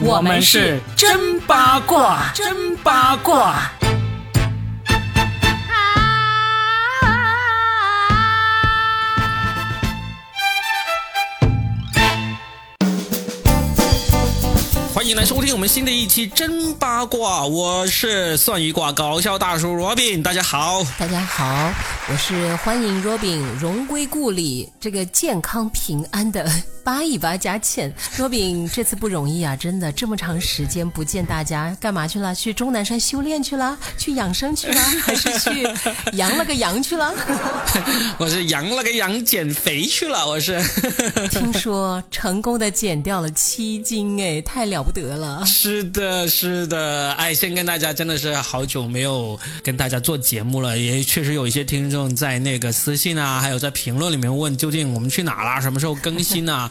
我们是真八卦，真八卦。欢迎来收听我们新的一期真八卦，我是算一卦搞笑大叔罗宾，大家好。大家好，我是欢迎 Robin 荣归故里，这个健康平安的扒一扒佳倩。Robin 这次不容易啊，真的这么长时间不见大家，干嘛去了？去终南山修炼去了？去养生去了？还是去羊了个羊去了？我是羊了个羊减肥去了，我是。听说成功的减掉了七斤，哎，太了不得了。是的，是的，哎，先跟大家真的是好久没有跟大家做节目了，也确实有一些听众在那个私信啊，还有在评论里面问究竟我们去哪啦，什么时候更新啊？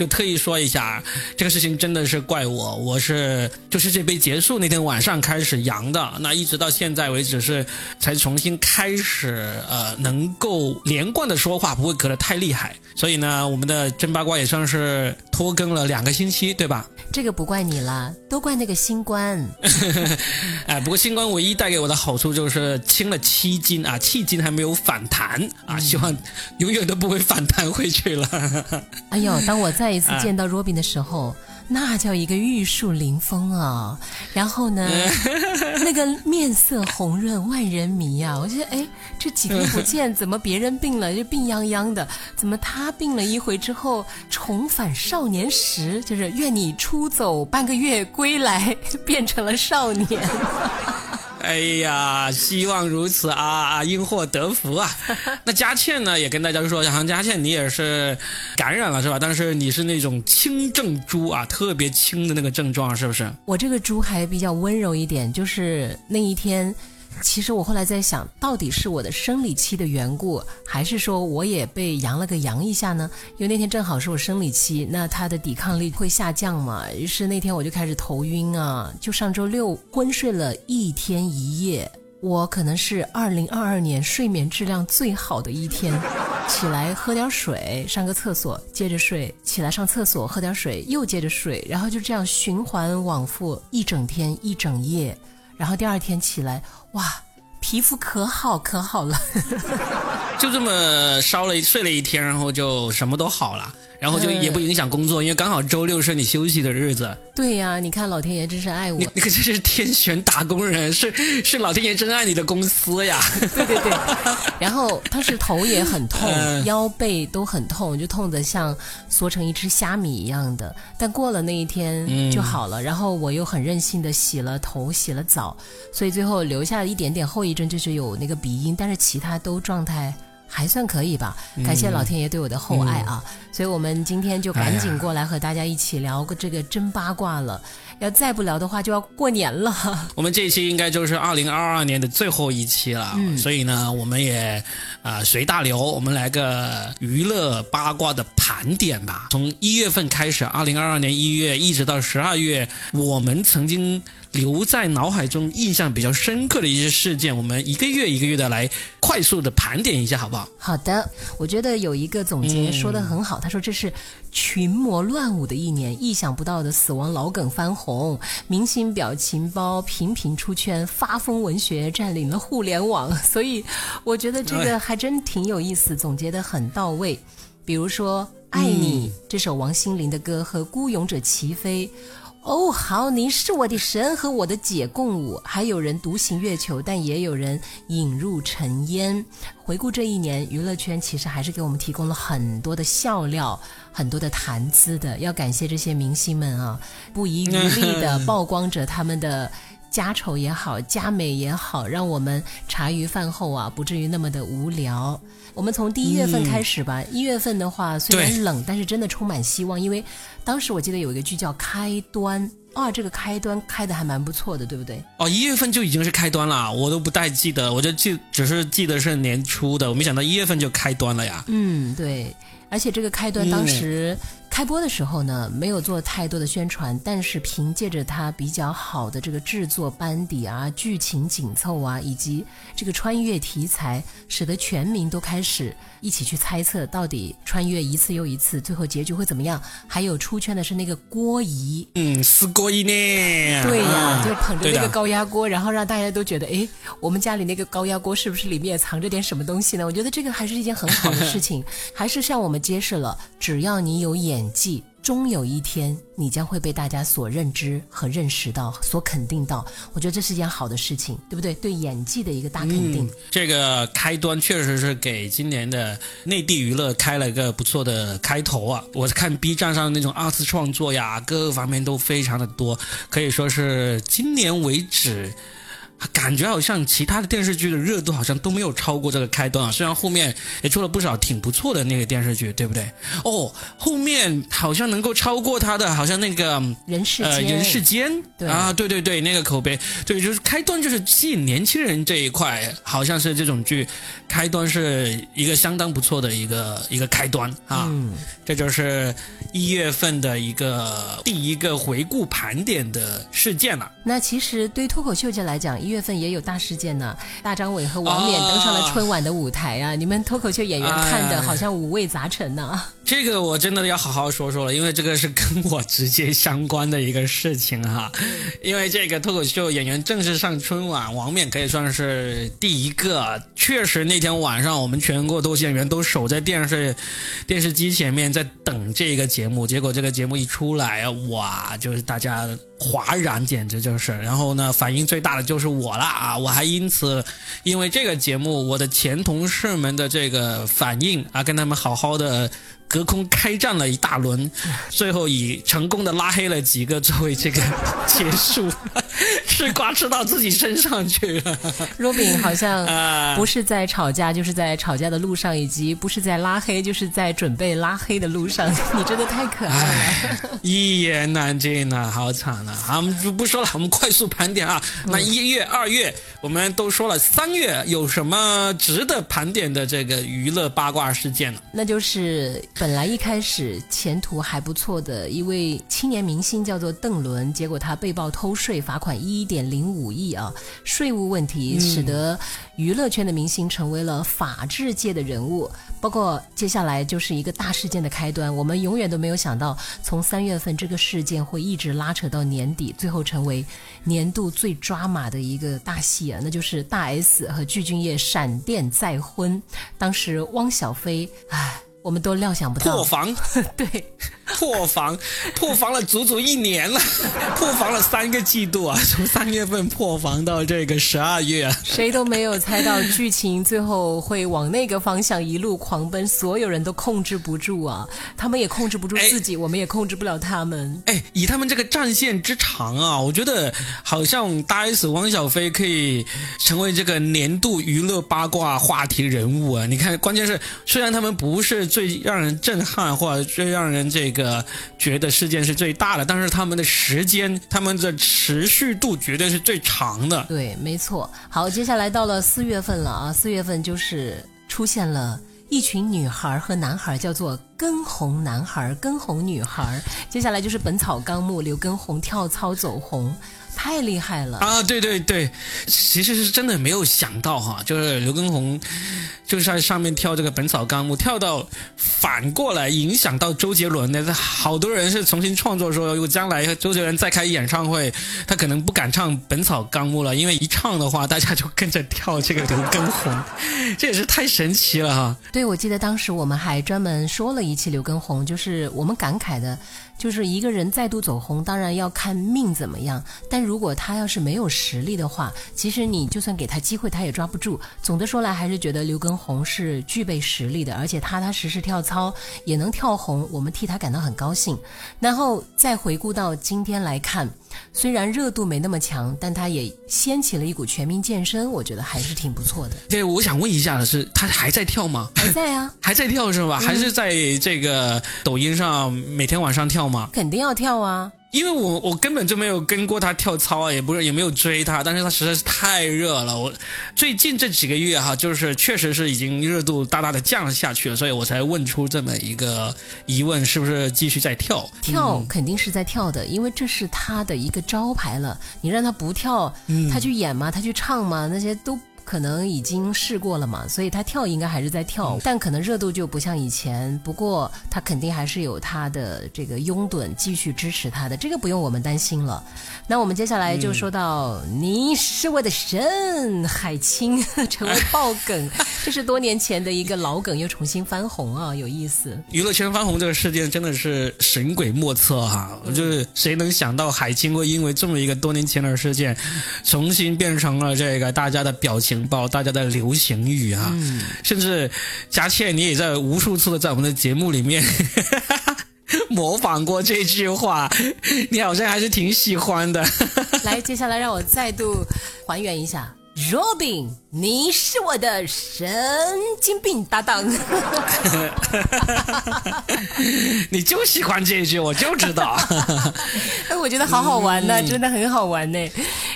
就特意说一下，这个事情真的是怪我，我是就是这杯结束那天晚上开始阳的，那一直到现在为止是才重新开始呃能够连贯的说话，不会咳得太厉害，所以呢，我们的真八卦也算是拖更了两个星期，对吧？这个不怪你了，都怪那个新冠。哎，不过新冠唯一带给我的好处就是轻了七斤啊，七斤还没有反弹啊，希望永远都不会反弹回去了。哎呦，当我再一次见到 Robin 的时候，那叫一个玉树临风啊！然后呢，那个面色红润，万人迷啊！我觉得，哎，这几天不见，怎么别人病了就病殃殃的？怎么他病了一回之后重返少年时？就是愿你出走半个月归来，变成了少年。哎呀，希望如此啊啊，因祸得福啊！那佳倩呢，也跟大家说，好像佳倩你也是感染了是吧？但是你是那种轻症猪啊，特别轻的那个症状，是不是？我这个猪还比较温柔一点，就是那一天。其实我后来在想，到底是我的生理期的缘故，还是说我也被阳了个阳一下呢？因为那天正好是我生理期，那它的抵抗力会下降嘛。于是那天我就开始头晕啊，就上周六昏睡了一天一夜。我可能是二零二二年睡眠质量最好的一天，起来喝点水，上个厕所，接着睡，起来上厕所，喝点水，又接着睡，然后就这样循环往复一整天一整夜。然后第二天起来，哇，皮肤可好可好了，就这么烧了睡了一天，然后就什么都好了。然后就也不影响工作，因为刚好周六是你休息的日子。对呀，你看老天爷真是爱我。你你可真是天选打工人，是是老天爷真爱你的公司呀。对对对。然后他是头也很痛，腰背都很痛，就痛得像缩成一只虾米一样的。但过了那一天就好了。然后我又很任性的洗了头，洗了澡，所以最后留下了一点点后遗症，就是有那个鼻音，但是其他都状态。还算可以吧，感谢老天爷对我的厚爱啊！所以我们今天就赶紧过来和大家一起聊个这个真八卦了。要再不聊的话，就要过年了。我们这一期应该就是二零二二年的最后一期了，所以呢，我们也啊随大流，我们来个娱乐八卦的盘点吧。从一月份开始，二零二二年一月一直到十二月，我们曾经。留在脑海中印象比较深刻的一些事件，我们一个月一个月的来快速的盘点一下，好不好？好的，我觉得有一个总结说的很好，他说这是群魔乱舞的一年，意想不到的死亡老梗翻红，明星表情包频频出圈，发疯文学占领了互联网，所以我觉得这个还真挺有意思，总结的很到位。比如说《爱你》这首王心凌的歌和《孤勇者齐飞》。哦，好，您是我的神和我的姐共舞，还有人独行月球，但也有人引入尘烟。回顾这一年，娱乐圈其实还是给我们提供了很多的笑料，很多的谈资的。要感谢这些明星们啊，不遗余力的曝光着他们的家丑也好，家美也好，让我们茶余饭后啊不至于那么的无聊。我们从第一月份开始吧。一月份的话虽然冷，但是真的充满希望，因为当时我记得有一个剧叫《开端》啊，这个开端开的还蛮不错的，对不对？哦，一月份就已经是开端了，我都不太记得，我就记只是记得是年初的，我没想到一月份就开端了呀。嗯，对，而且这个开端当时。开播的时候呢，没有做太多的宣传，但是凭借着它比较好的这个制作班底啊、剧情紧凑啊，以及这个穿越题材，使得全民都开始一起去猜测到底穿越一次又一次，最后结局会怎么样。还有出圈的是那个郭姨，嗯，是郭姨呢。对呀，就捧着那个高压锅，然后让大家都觉得，哎，我们家里那个高压锅是不是里面也藏着点什么东西呢？我觉得这个还是一件很好的事情，还是向我们揭示了，只要你有演技，终有一天你将会被大家所认知和认识到，所肯定到。我觉得这是一件好的事情，对不对？对演技的一个大肯定。这个开端确实是给今年的内地娱乐开了一个不错的开头啊！我看 B 站上那种二次创作呀，各个方面都非常的多，可以说是今年为止。感觉好像其他的电视剧的热度好像都没有超过这个开端啊，虽然后面也出了不少挺不错的那个电视剧，对不对？哦，后面好像能够超过他的，好像那个人世间，呃，人世间？对。啊，对对对，那个口碑，对，就是开端就是吸引年轻人这一块，好像是这种剧开端是一个相当不错的一个一个开端啊，嗯，这就是一月份的一个第一个回顾盘点的事件了。那其实对脱口秀界来讲，一月份也有大事件呢。大张伟和王冕登上了春晚的舞台啊！你们脱口秀演员看的哎好像五味杂陈呢。这个我真的要好好说说了，因为这个是跟我直接相关的一个事情哈。因为这个脱口秀演员正式上春晚，王冕可以算是第一个。确实那天晚上，我们全国脱口秀演员都守在电视电视机前面在等这个节目。结果这个节目一出来，哇，就是大家哗然，简直就是。然后呢，反应最大的就是我了啊！我还因此因为这个节目，我的前同事们的这个反应啊，跟他们好好的。隔空开战了一大轮，最后以成功的拉黑了几个作为这个结束，吃瓜吃到自己身上去了。Robin 好像啊不是在吵架，就是在吵架的路上，以及不是在拉黑，就是在准备拉黑的路上。你真的太可爱了。一言难尽呐、好惨呐、好，我们就不说了，我们快速盘点啊。那一月、二月我们都说了，三月有什么值得盘点的这个娱乐八卦事件呢？那就是本来一开始前途还不错的一位青年明星叫做邓伦，结果他被曝偷税，罚款一一点零五亿啊！税务问题使得娱乐圈的明星成为了法治界的人物。包括接下来就是一个大事件的开端，我们永远都没有想到，从三月份这个事件会一直拉扯到年底，最后成为年度最抓马的一个大戏啊，那就是大 S 和具俊晔闪电再婚。当时汪小菲，唉，我们都料想不到破，防，对，破防，破防了足足一年了，破防了三个季度啊，从三月份破防到这个十二月啊。谁都没有猜到剧情最后会往那个方向一路狂奔，所有人都控制不住啊！他们也控制不住自己，我们也控制不了他们。哎，以他们这个战线之长啊，我觉得好像大 S、汪小菲可以成为这个年度娱乐八卦话题人物啊！你看，关键是虽然他们不是最让人震撼或者最让人这个觉得事件是最大的，但是他们的时间、他们的持续度绝对是最长的。对，没错。好，接下来到了四月份了啊！四月份就是出现了一群女孩和男孩，叫做跟红男孩、跟红女孩。接下来就是《本草纲目》，刘畊宏跳操走红，太厉害了。啊，对对对，其实是真的没有想到哈，就是刘畊宏就是在上面跳这个《本草纲目》，跳到反过来影响到周杰伦的，好多人是重新创作说，如果将来周杰伦再开演唱会，他可能不敢唱《本草纲目》了，因为一唱的话，大家就跟着跳这个刘畊宏，这也是太神奇了哈。对，我记得当时我们还专门说了一期刘畊宏，就是我们感慨的，就是一个人再度走红，当然要看命怎么样。但如果他要是没有实力的话，其实你就算给他机会，他也抓不住。总的说来，还是觉得刘畊宏是具备实力的，而且踏踏实实跳操也能跳红，我们替他感到很高兴。然后再回顾到今天来看，虽然热度没那么强，但他也掀起了一股全民健身，我觉得还是挺不错的。对，我想问一下的是，他还在跳吗？还在啊，还在跳是吧？还是在这个抖音上每天晚上跳吗？肯定要跳啊。因为我我根本就没有跟过他跳操啊，也不是也没有追他，但是他实在是太热了。我最近这几个月哈，就是确实是已经热度大大的降下去了，所以我才问出这么一个疑问：是不是继续在跳？跳肯定是在跳的，因为这是他的一个招牌了。你让他不跳，他去演吗？他去唱吗？那些都。可能已经试过了嘛，所以他跳应该还是在跳，但可能热度就不像以前。不过他肯定还是有他的这个拥趸继续支持他的，这个不用我们担心了。那我们接下来就说到你是我的神，海清 成为爆梗，这是多年前的一个老梗又重新翻红啊，有意思。娱乐圈翻红这个事件真的是神鬼莫测哈，就是谁能想到海清会因为这么一个多年前的事件，重新变成了这个大家的表情。报大家的流行语啊，甚至佳倩你也在无数次的在我们的节目里面 模仿过这句话，你好像还是挺喜欢的。来，接下来让我再度还原一下。Robin，你是我的神经病搭档。你就喜欢这一句，我就知道。哎，我觉得好好玩呢，真的很好玩呢。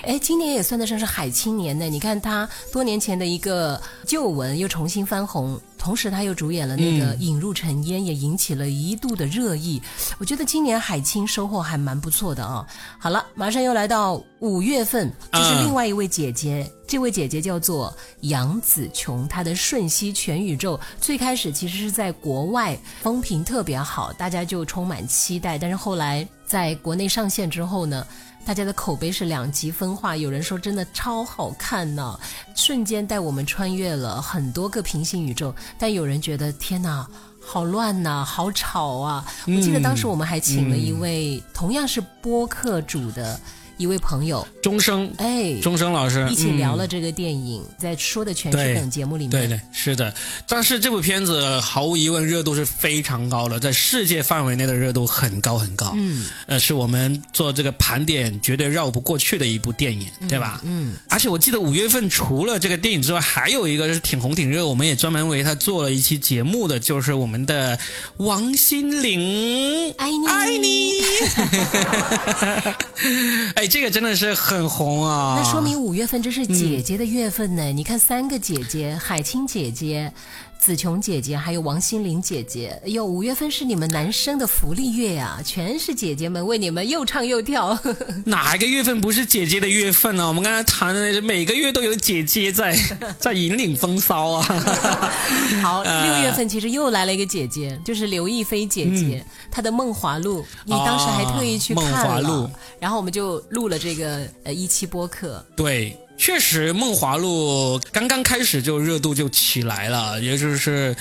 哎，今年也算得上是海青年呢。你看他多年前的一个旧闻又重新翻红。同时，他又主演了那个《引入尘烟》，也引起了一度的热议。我觉得今年海清收获还蛮不错的啊。好了，马上又来到五月份，这是另外一位姐姐，这位姐姐叫做杨紫琼，她的《瞬息全宇宙》最开始其实是在国外风评特别好，大家就充满期待。但是后来在国内上线之后呢？大家的口碑是两极分化，有人说真的超好看呢，瞬间带我们穿越了很多个平行宇宙，但有人觉得天哪，好乱呐，好吵啊！我记得当时我们还请了一位同样是播客主的。一位朋友，钟声，哎，钟声老师一起聊了这个电影，在说的全是梗节目里面，对对是的。但是这部片子毫无疑问热度是非常高的，在世界范围内的热度很高很高。嗯，呃，是我们做这个盘点绝对绕不过去的一部电影，对吧？嗯。而且我记得五月份除了这个电影之外，还有一个是挺红挺热，我们也专门为他做了一期节目的，就是我们的王心凌，爱你爱你。哎。这个真的是很红啊！那说明五月份这是姐姐的月份呢。你看，三个姐姐，海清姐姐。紫琼姐姐，还有王心凌姐姐，哎呦，五月份是你们男生的福利月呀，全是姐姐们为你们又唱又跳。哪个月份不是姐姐的月份呢？我们刚才谈的那每个月都有姐姐在 在引领风骚啊。好，六月份其实又来了一个姐姐，就是刘亦菲姐姐，她的《梦华录》，你当时还特意去看了，然后我们就录了这个呃一期播客。对。确实，《梦华录》刚刚开始就热度就起来了，也就是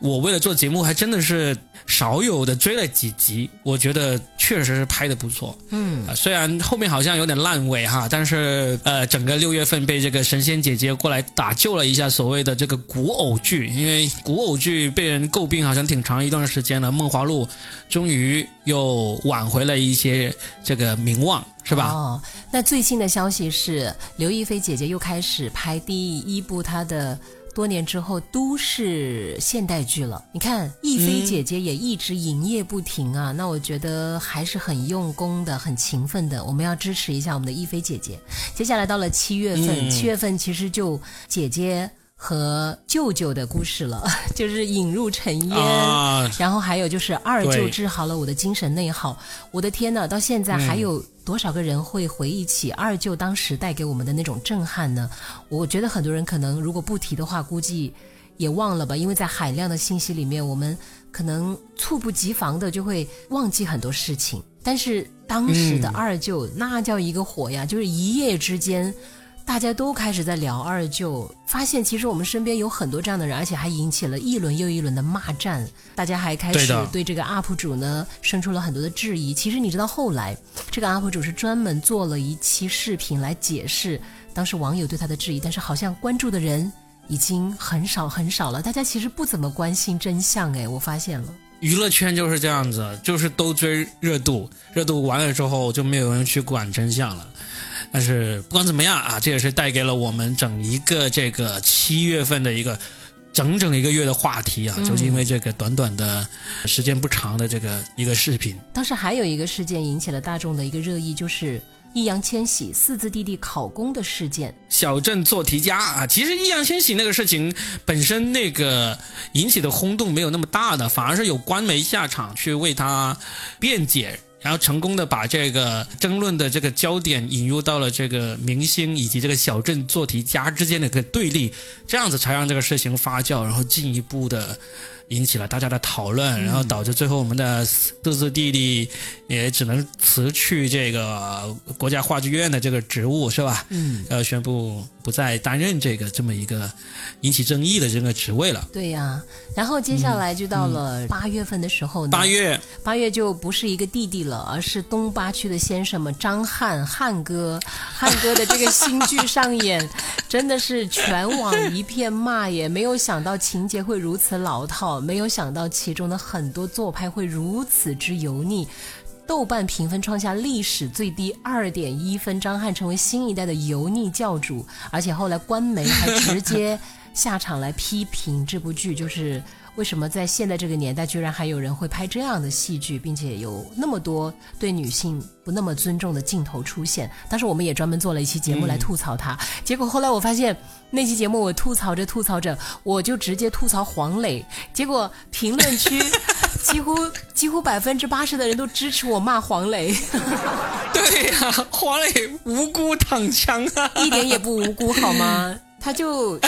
我为了做节目，还真的是少有的追了几集。我觉得确实是拍的不错，嗯，虽然后面好像有点烂尾哈，但是呃，整个六月份被这个神仙姐姐过来打救了一下所谓的这个古偶剧，因为古偶剧被人诟病好像挺长一段时间了，《梦华录》终于又挽回了一些这个名望。是吧？哦，那最新的消息是，刘亦菲姐姐又开始拍第一部她的多年之后都市现代剧了。你看，亦菲姐姐也一直营业不停啊，那我觉得还是很用功的，很勤奋的。我们要支持一下我们的亦菲姐姐。接下来到了七月份，七月份其实就姐姐。和舅舅的故事了，就是引入尘烟，然后还有就是二舅治好了我的精神内耗。我的天呐，到现在还有多少个人会回忆起二舅当时带给我们的那种震撼呢？我觉得很多人可能如果不提的话，估计也忘了吧，因为在海量的信息里面，我们可能猝不及防的就会忘记很多事情。但是当时的二舅那叫一个火呀，就是一夜之间。大家都开始在聊二舅，发现其实我们身边有很多这样的人，而且还引起了一轮又一轮的骂战。大家还开始对这个 UP 主呢生出了很多的质疑。其实你知道后来，这个 UP 主是专门做了一期视频来解释当时网友对他的质疑，但是好像关注的人已经很少很少了。大家其实不怎么关心真相，哎，我发现了。娱乐圈就是这样子，就是都追热度，热度完了之后就没有人去管真相了。但是不管怎么样啊，这也是带给了我们整一个这个七月份的一个整整一个月的话题啊，就是因为这个短短的时间不长的这个一个视频。当时还有一个事件引起了大众的一个热议，就是易烊千玺四字弟弟考公的事件。小镇做题家啊，其实易烊千玺那个事情本身那个引起的轰动没有那么大的，反而是有官媒下场去为他辩解。然后成功的把这个争论的这个焦点引入到了这个明星以及这个小镇做题家之间的一个对立，这样子才让这个事情发酵，然后进一步的。引起了大家的讨论，然后导致最后我们的四字弟弟也只能辞去这个国家话剧院的这个职务，是吧？嗯，要宣布不再担任这个这么一个引起争议的这个职位了。对呀，然后接下来就到了八月份的时候呢，八月八月就不是一个弟弟了，而是东八区的先生们张翰翰哥，翰哥的这个新剧上演，真的是全网一片骂耶！没有想到情节会如此老套。没有想到其中的很多做派会如此之油腻，豆瓣评分创下历史最低二点一分，张翰成为新一代的油腻教主，而且后来官媒还直接 下场来批评这部剧，就是为什么在现在这个年代，居然还有人会拍这样的戏剧，并且有那么多对女性不那么尊重的镜头出现。当时我们也专门做了一期节目来吐槽他，结果后来我发现。那期节目我吐槽着吐槽着，我就直接吐槽黄磊，结果评论区 几乎几乎百分之八十的人都支持我骂黄磊。对呀，黄磊无辜躺枪啊，一点也不无辜好吗？他就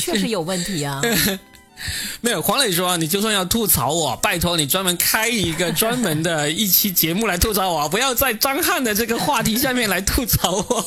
确实有问题啊。没有黄磊说：“你就算要吐槽我，拜托你专门开一个专门的一期节目来吐槽我，不要在张翰的这个话题下面来吐槽我。”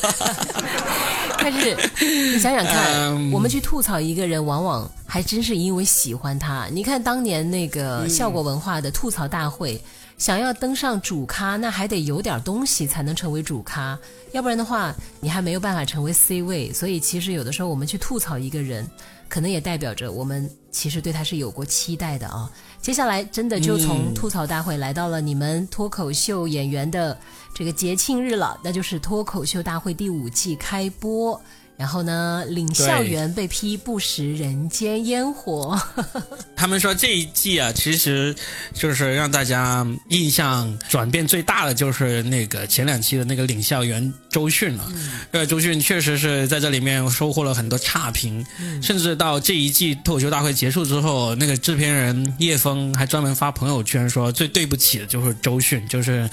但是你想想看，我们去吐槽一个人，往往还真是因为喜欢他。你看当年那个效果文化的吐槽大会，想要登上主咖，那还得有点东西才能成为主咖，要不然的话，你还没有办法成为 C 位。所以其实有的时候我们去吐槽一个人。可能也代表着我们其实对他是有过期待的啊。接下来真的就从吐槽大会来到了你们脱口秀演员的这个节庆日了，那就是脱口秀大会第五季开播。然后呢，领校园被批不食人间烟火。他们说这一季啊，其实就是让大家印象转变最大的，就是那个前两期的那个领校园周迅了。呃，周迅确实是在这里面收获了很多差评，甚至到这一季脱口秀大会结束之后，那个制片人叶枫还专门发朋友圈说，最对不起的就是周迅，就是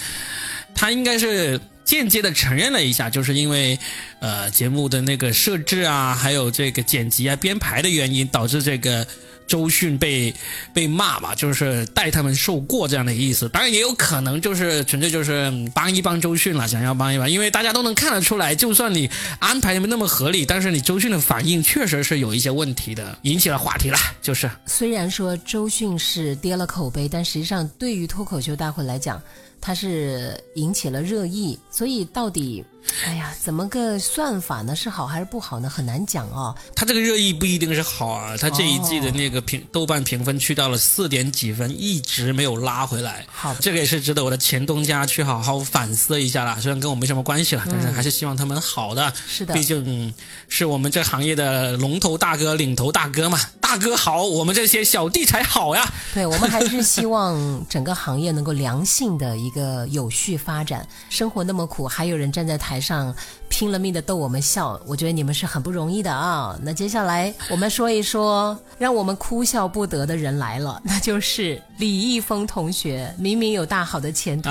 他应该是。间接的承认了一下，就是因为，呃，节目的那个设置啊，还有这个剪辑啊、编排的原因，导致这个周迅被被骂吧，就是代他们受过这样的意思。当然也有可能就是纯粹就是帮一帮周迅了，想要帮一帮，因为大家都能看得出来，就算你安排没那么合理，但是你周迅的反应确实是有一些问题的，引起了话题了。就是虽然说周迅是跌了口碑，但实际上对于脱口秀大会来讲。它是引起了热议，所以到底，哎呀，怎么个算法呢？是好还是不好呢？很难讲哦。他这个热议不一定是好啊，他这一季的那个评豆瓣评分去到了四点几分，一直没有拉回来。好，这个也是值得我的前东家去好好反思一下啦。虽然跟我没什么关系了，但是还是希望他们好的。是的，毕竟是我们这行业的龙头大哥、领头大哥嘛。大哥好，我们这些小弟才好呀。对，我们还是希望整个行业能够良性的一个有序发展。生活那么苦，还有人站在台上拼了命的逗我们笑，我觉得你们是很不容易的啊。那接下来我们说一说让我们哭笑不得的人来了，那就是李易峰同学。明明有大好的前途，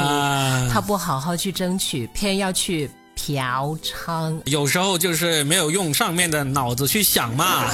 他不好好去争取，偏要去。嫖娼有时候就是没有用上面的脑子去想嘛，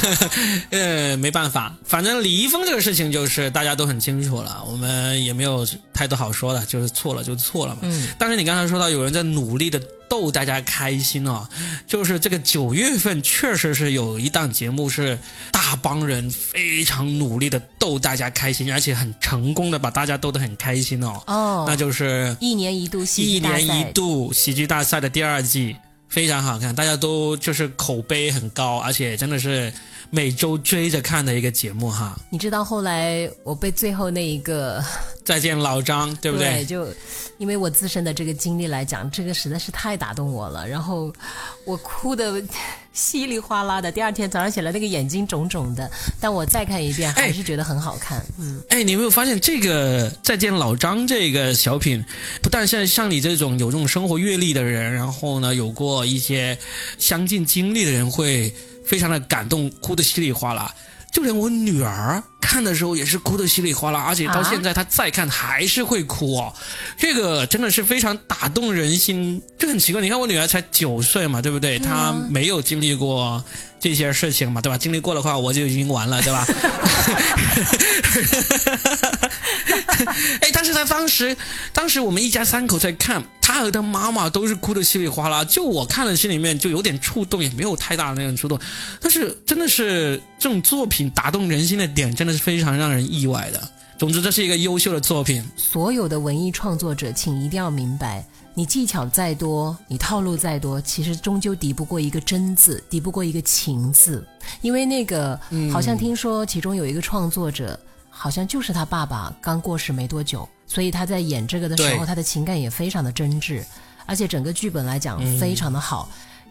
呃，没办法，反正李易峰这个事情就是大家都很清楚了，我们也没有太多好说的，就是错了就错了嘛。嗯。但是你刚才说到有人在努力的。逗大家开心哦，就是这个九月份确实是有一档节目是大帮人非常努力的逗大家开心，而且很成功的把大家逗得很开心哦。哦，那就是一年一度喜一年一度喜剧大赛的第二季，非常好看，大家都就是口碑很高，而且真的是。每周追着看的一个节目哈，你知道后来我被最后那一个 再见老张，对不对？就因为我自身的这个经历来讲，这个实在是太打动我了，然后我哭的。稀里哗啦的。第二天早上起来，那个眼睛肿肿的。但我再看一遍，还是觉得很好看。嗯，哎，你有没有发现这个《再见老张》这个小品，不但像像你这种有这种生活阅历的人，然后呢，有过一些相近经历的人，会非常的感动，哭得稀里哗啦。就连我女儿看的时候也是哭得稀里哗啦，而且到现在他再看还是会哭哦。这个真的是非常打动人心，这很奇怪。你看我女儿才九岁嘛，对不对？她没有经历过这些事情嘛，对吧？经历过的话，我就已经完了，对吧？哎，但是他当时，当时我们一家三口在看，他和他妈妈都是哭得稀里哗啦，就我看了心里面就有点触动，也没有太大的那种触动。但是真的是这种作品打动人心的点，真的是非常让人意外的。总之，这是一个优秀的作品。所有的文艺创作者，请一定要明白，你技巧再多，你套路再多，其实终究敌不过一个真字，敌不过一个情字。因为那个，好像听说其中有一个创作者。好像就是他爸爸刚过世没多久，所以他在演这个的时候，他的情感也非常的真挚，而且整个剧本来讲非常的好，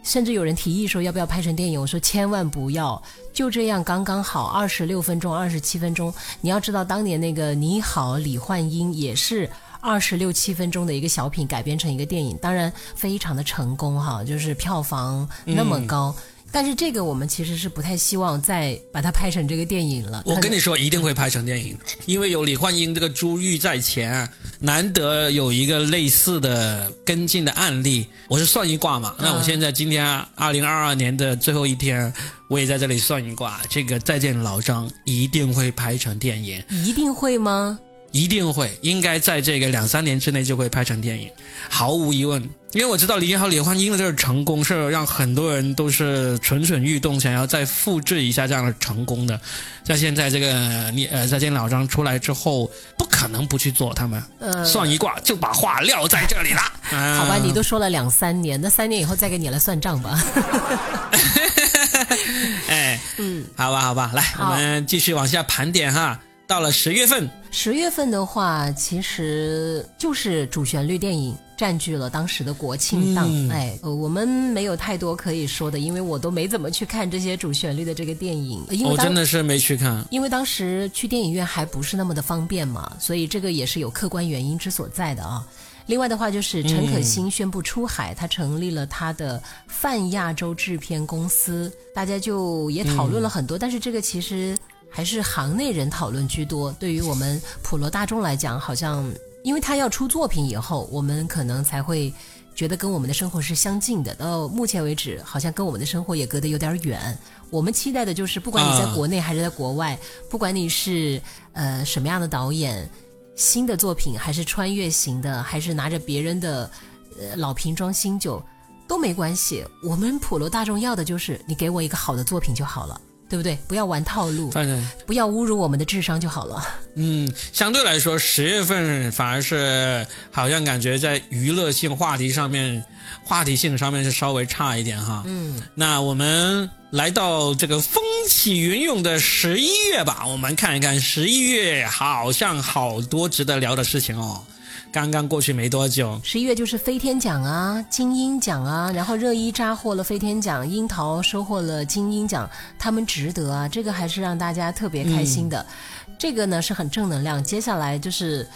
甚至有人提议说要不要拍成电影，我说千万不要，就这样刚刚好，二十六分钟、二十七分钟。你要知道，当年那个《你好，李焕英》也是二十六七分钟的一个小品改编成一个电影，当然非常的成功哈，就是票房那么高。但是这个我们其实是不太希望再把它拍成这个电影了。我跟你说，一定会拍成电影，因为有李焕英这个珠玉在前，难得有一个类似的跟进的案例。我是算一卦嘛，那我现在今天二零二二年的最后一天，我也在这里算一卦，这个再见老张一定会拍成电影。一定会吗？一定会，应该在这个两三年之内就会拍成电影，毫无疑问。因为我知道李好李焕英的这个成功是让很多人都是蠢蠢欲动，想要再复制一下这样的成功的。像现在这个你呃再见老张出来之后，不可能不去做。他们算一卦就把话撂在这里了。好吧，你都说了两三年，那三年以后再给你来算账吧。哎，嗯，好吧，好吧，来，我们继续往下盘点哈。到了十月份，十月份的话，其实就是主旋律电影占据了当时的国庆档。哎，我们没有太多可以说的，因为我都没怎么去看这些主旋律的这个电影。我真的是没去看，因为当时去电影院还不是那么的方便嘛，所以这个也是有客观原因之所在的啊。另外的话，就是陈可辛宣布出海，他成立了他的泛亚洲制片公司，大家就也讨论了很多，但是这个其实。还是行内人讨论居多。对于我们普罗大众来讲，好像因为他要出作品以后，我们可能才会觉得跟我们的生活是相近的。到目前为止，好像跟我们的生活也隔得有点远。我们期待的就是，不管你在国内还是在国外，不管你是呃什么样的导演，新的作品还是穿越型的，还是拿着别人的呃老瓶装新酒，都没关系。我们普罗大众要的就是你给我一个好的作品就好了。对不对？不要玩套路，不要侮辱我们的智商就好了。嗯，相对来说，十月份反而是好像感觉在娱乐性话题上面，话题性上面是稍微差一点哈。嗯，那我们来到这个风起云涌的十一月吧，我们看一看十一月好像好多值得聊的事情哦。刚刚过去没多久，十一月就是飞天奖啊、金鹰奖啊，然后热依扎获了飞天奖，樱桃收获了金鹰奖，他们值得啊，这个还是让大家特别开心的。这个呢是很正能量。接下来就是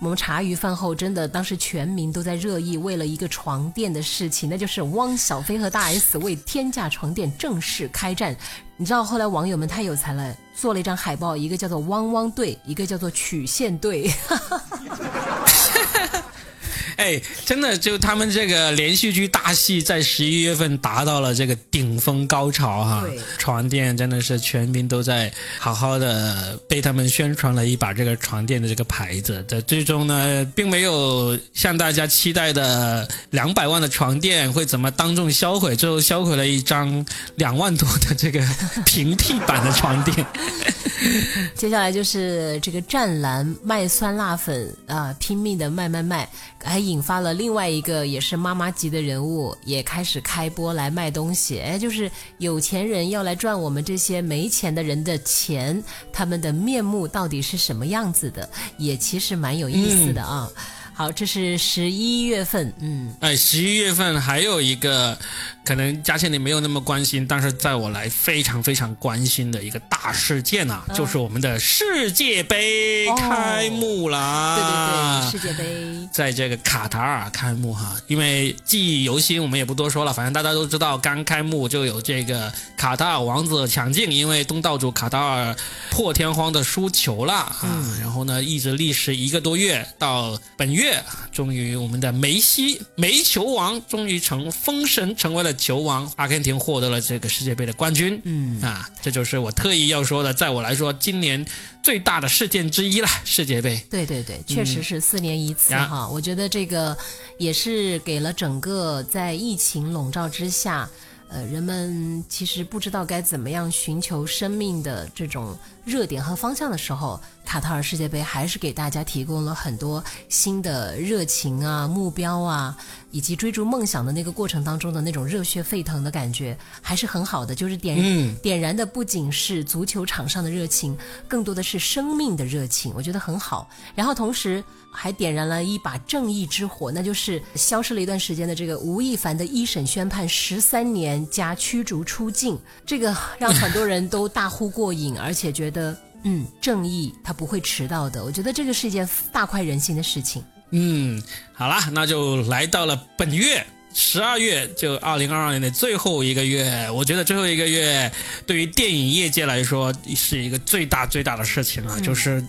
我们茶余饭后，真的当时全民都在热议为了一个床垫的事情，那就是汪小菲和大 S 为天价床垫正式开战。你知道后来网友们太有才了，做了一张海报，一个叫做“汪汪队”，一个叫做“曲线队”。哎，真的，就他们这个连续剧大戏在十一月份达到了这个顶峰高潮哈。床垫真的是全民都在好好的被他们宣传了一把这个床垫的这个牌子。在最终呢，并没有像大家期待的两百万的床垫会怎么当众销毁，最后销毁了一张两万多的这个 平替版的床垫。接下来就是这个湛蓝卖酸辣粉啊，拼命的卖卖卖，还引发了另外一个也是妈妈级的人物，也开始开播来卖东西。哎，就是有钱人要来赚我们这些没钱的人的钱，他们的面目到底是什么样子的，也其实蛮有意思的啊。好，这是十一月份，嗯，哎，十一月份还有一个可能嘉倩你没有那么关心，但是在我来非常非常关心的一个大事件啊，就是我们的世界杯开幕啦！对对对，世界杯在这个卡塔尔开幕哈，因为记忆犹新，我们也不多说了，反正大家都知道，刚开幕就有这个卡塔尔王子抢镜，因为东道主卡塔尔破天荒的输球了啊，然后呢一直历时一个多月，到本月终于我们的梅西梅球王终于成封神，成为了球王，阿根廷获得了这个世界杯的冠军。嗯啊，这就是我特意要说的，在我来说，今年最大的事件之一了，世界杯。对对对，确实是四年一次哈。我觉得这个也是给了整个在疫情笼罩之下。呃，人们其实不知道该怎么样寻求生命的这种热点和方向的时候，卡塔尔世界杯还是给大家提供了很多新的热情啊、目标啊，以及追逐梦想的那个过程当中的那种热血沸腾的感觉，还是很好的。就是点点燃的不仅是足球场上的热情，更多的是生命的热情，我觉得很好。然后同时。还点燃了一把正义之火，那就是消失了一段时间的这个吴亦凡的一审宣判十三年加驱逐出境，这个让很多人都大呼过瘾，而且觉得嗯，正义它不会迟到的。我觉得这个是一件大快人心的事情。嗯，好啦，那就来到了本月十二月，就二零二二年的最后一个月。我觉得最后一个月对于电影业界来说是一个最大最大的事情啊，就是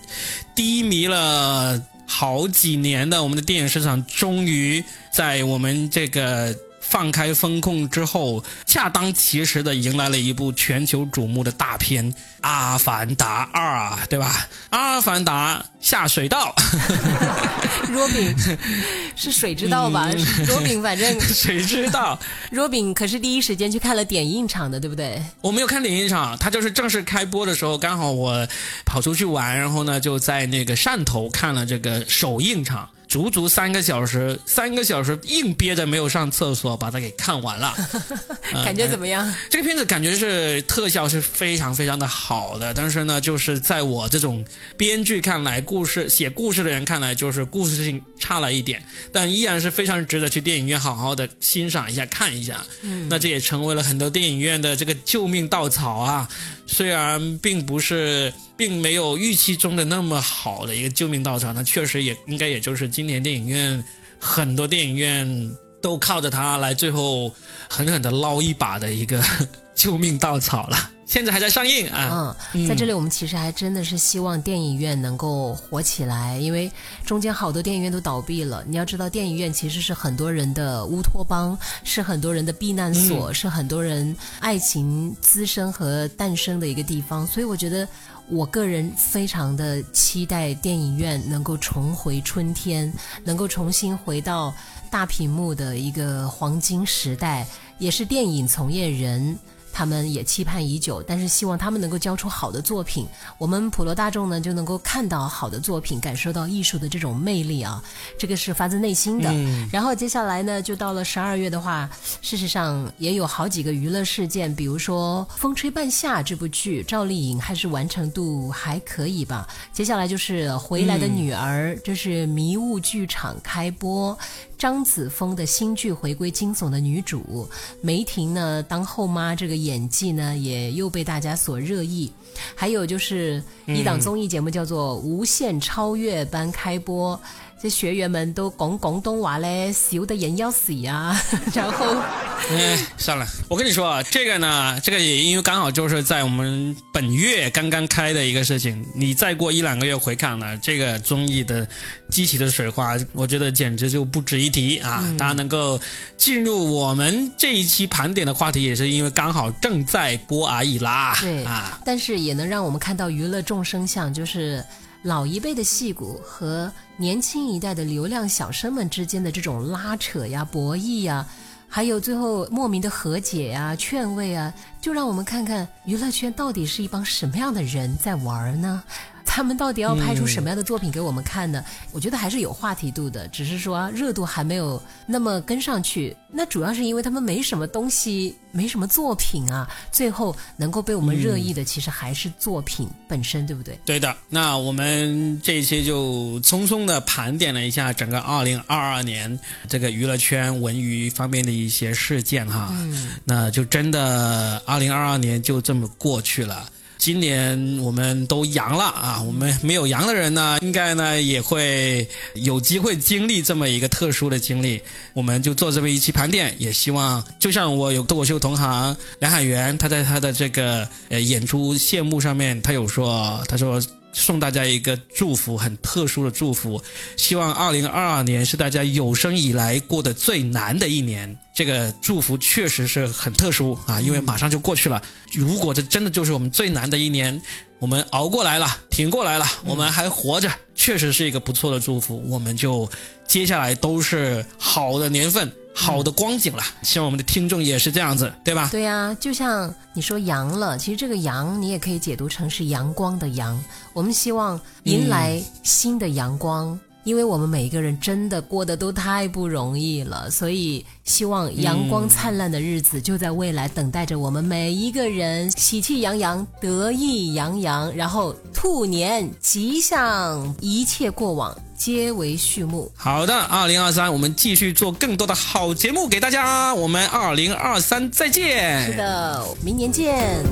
低迷了。好几年的我们的电影市场，终于在我们这个。放开风控之后，恰当其时的迎来了一部全球瞩目的大片《阿凡达二》，对吧？《阿凡达》下水道，若饼是水之道吧？若饼反正 水之道。若饼可是第一时间去看了点映场的，对不对？我没有看点映场，他就是正式开播的时候，刚好我跑出去玩，然后呢就在那个汕头看了这个首映场。足足三个小时，三个小时硬憋着没有上厕所，把它给看完了。感觉怎么样？这个片子感觉是特效是非常非常的好的，但是呢，就是在我这种编剧看来，故事写故事的人看来，就是故事性差了一点，但依然是非常值得去电影院好好的欣赏一下、看一下。嗯，那这也成为了很多电影院的这个救命稻草啊。虽然并不是，并没有预期中的那么好的一个救命稻草，那确实也应该也就是今年电影院很多电影院都靠着它来最后狠狠的捞一把的一个 救命稻草了。现在还在上映啊！嗯，在这里我们其实还真的是希望电影院能够火起来，因为中间好多电影院都倒闭了。你要知道，电影院其实是很多人的乌托邦，是很多人的避难所，是很多人爱情滋生和诞生的一个地方。所以，我觉得我个人非常的期待电影院能够重回春天，能够重新回到大屏幕的一个黄金时代，也是电影从业人。他们也期盼已久，但是希望他们能够交出好的作品，我们普罗大众呢就能够看到好的作品，感受到艺术的这种魅力啊，这个是发自内心的。然后接下来呢，就到了十二月的话，事实上也有好几个娱乐事件，比如说《风吹半夏》这部剧，赵丽颖还是完成度还可以吧。接下来就是《回来的女儿》，这是迷雾剧场开播。张子枫的新剧回归惊悚的女主，梅婷呢当后妈，这个演技呢也又被大家所热议。还有就是一档综艺节目叫做《无限超越般》开播。这学员们都讲广东话嘞，笑得人要死啊！然后，哎，算了，我跟你说啊，这个呢，这个也因为刚好就是在我们本月刚刚开的一个事情，你再过一两个月回看呢，这个综艺的激起的水花，我觉得简直就不值一提啊！大家能够进入我们这一期盘点的话题，也是因为刚好正在播而已啦。对啊，但是也能让我们看到娱乐众生相，就是。老一辈的戏骨和年轻一代的流量小生们之间的这种拉扯呀、博弈呀，还有最后莫名的和解呀、劝慰啊，就让我们看看娱乐圈到底是一帮什么样的人在玩呢？他们到底要拍出什么样的作品给我们看呢？我觉得还是有话题度的，只是说热度还没有那么跟上去。那主要是因为他们没什么东西，没什么作品啊。最后能够被我们热议的，其实还是作品本身，对不对？对的。那我们这一期就匆匆的盘点了一下整个二零二二年这个娱乐圈文娱方面的一些事件哈。嗯。那就真的二零二二年就这么过去了。今年我们都阳了啊！我们没有阳的人呢，应该呢也会有机会经历这么一个特殊的经历。我们就做这么一期盘点，也希望就像我有脱口秀同行梁海源，他在他的这个呃演出谢幕上面，他有说，他说。送大家一个祝福，很特殊的祝福。希望二零二二年是大家有生以来过得最难的一年。这个祝福确实是很特殊啊，因为马上就过去了。如果这真的就是我们最难的一年，我们熬过来了，挺过来了，我们还活着，确实是一个不错的祝福。我们就接下来都是好的年份。好的光景了，希望我们的听众也是这样子，对吧？对呀，就像你说阳了，其实这个阳你也可以解读成是阳光的阳。我们希望迎来新的阳光，因为我们每一个人真的过得都太不容易了，所以希望阳光灿烂的日子就在未来等待着我们每一个人，喜气洋洋，得意洋洋，然后兔年吉祥，一切过往。皆为序幕。好的，二零二三，我们继续做更多的好节目给大家。我们二零二三再见。是的，明年见。